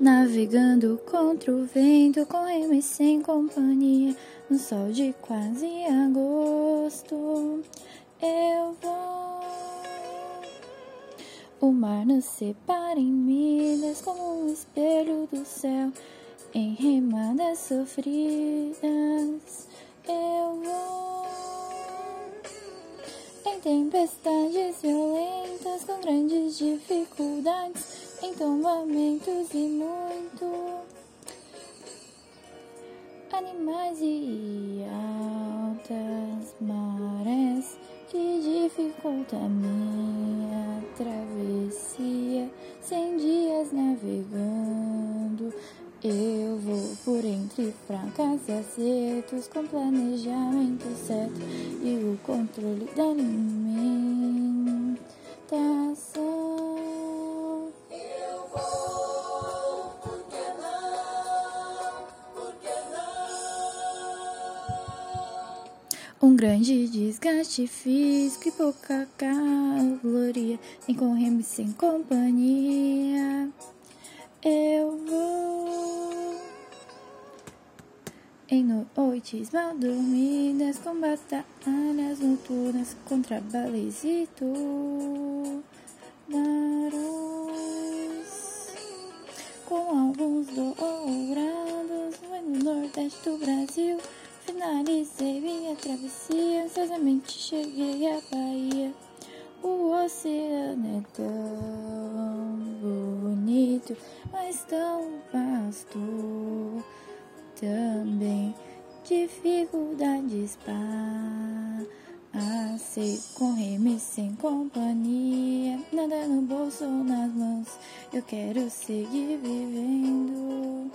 Navegando contra o vento, com remo e sem companhia, no sol de quase agosto, eu vou. O mar nos separa em milhas, como um espelho do céu, em remadas sofridas, eu vou. Em tempestades violentas, com grandes dificuldades em tombamentos e muito. Animais e altas marés que dificulta minha travessia. Sem dias navegando eu vou por entre fracas e acertos com planejamento certo e o controle da alimentação Um grande desgaste físico e pouca caloria, sem corremos sem companhia. Eu vou em noites mal dormidas, com batalhas noturnas contra baleias e tubarões, com alguns dourados no nordeste do Brasil. Finalizei minha travessia, ansiosamente cheguei à Bahia. O oceano é tão bonito, mas tão vasto. Também dificuldades passei com remi sem companhia, nada no bolso ou nas mãos. Eu quero seguir vivendo.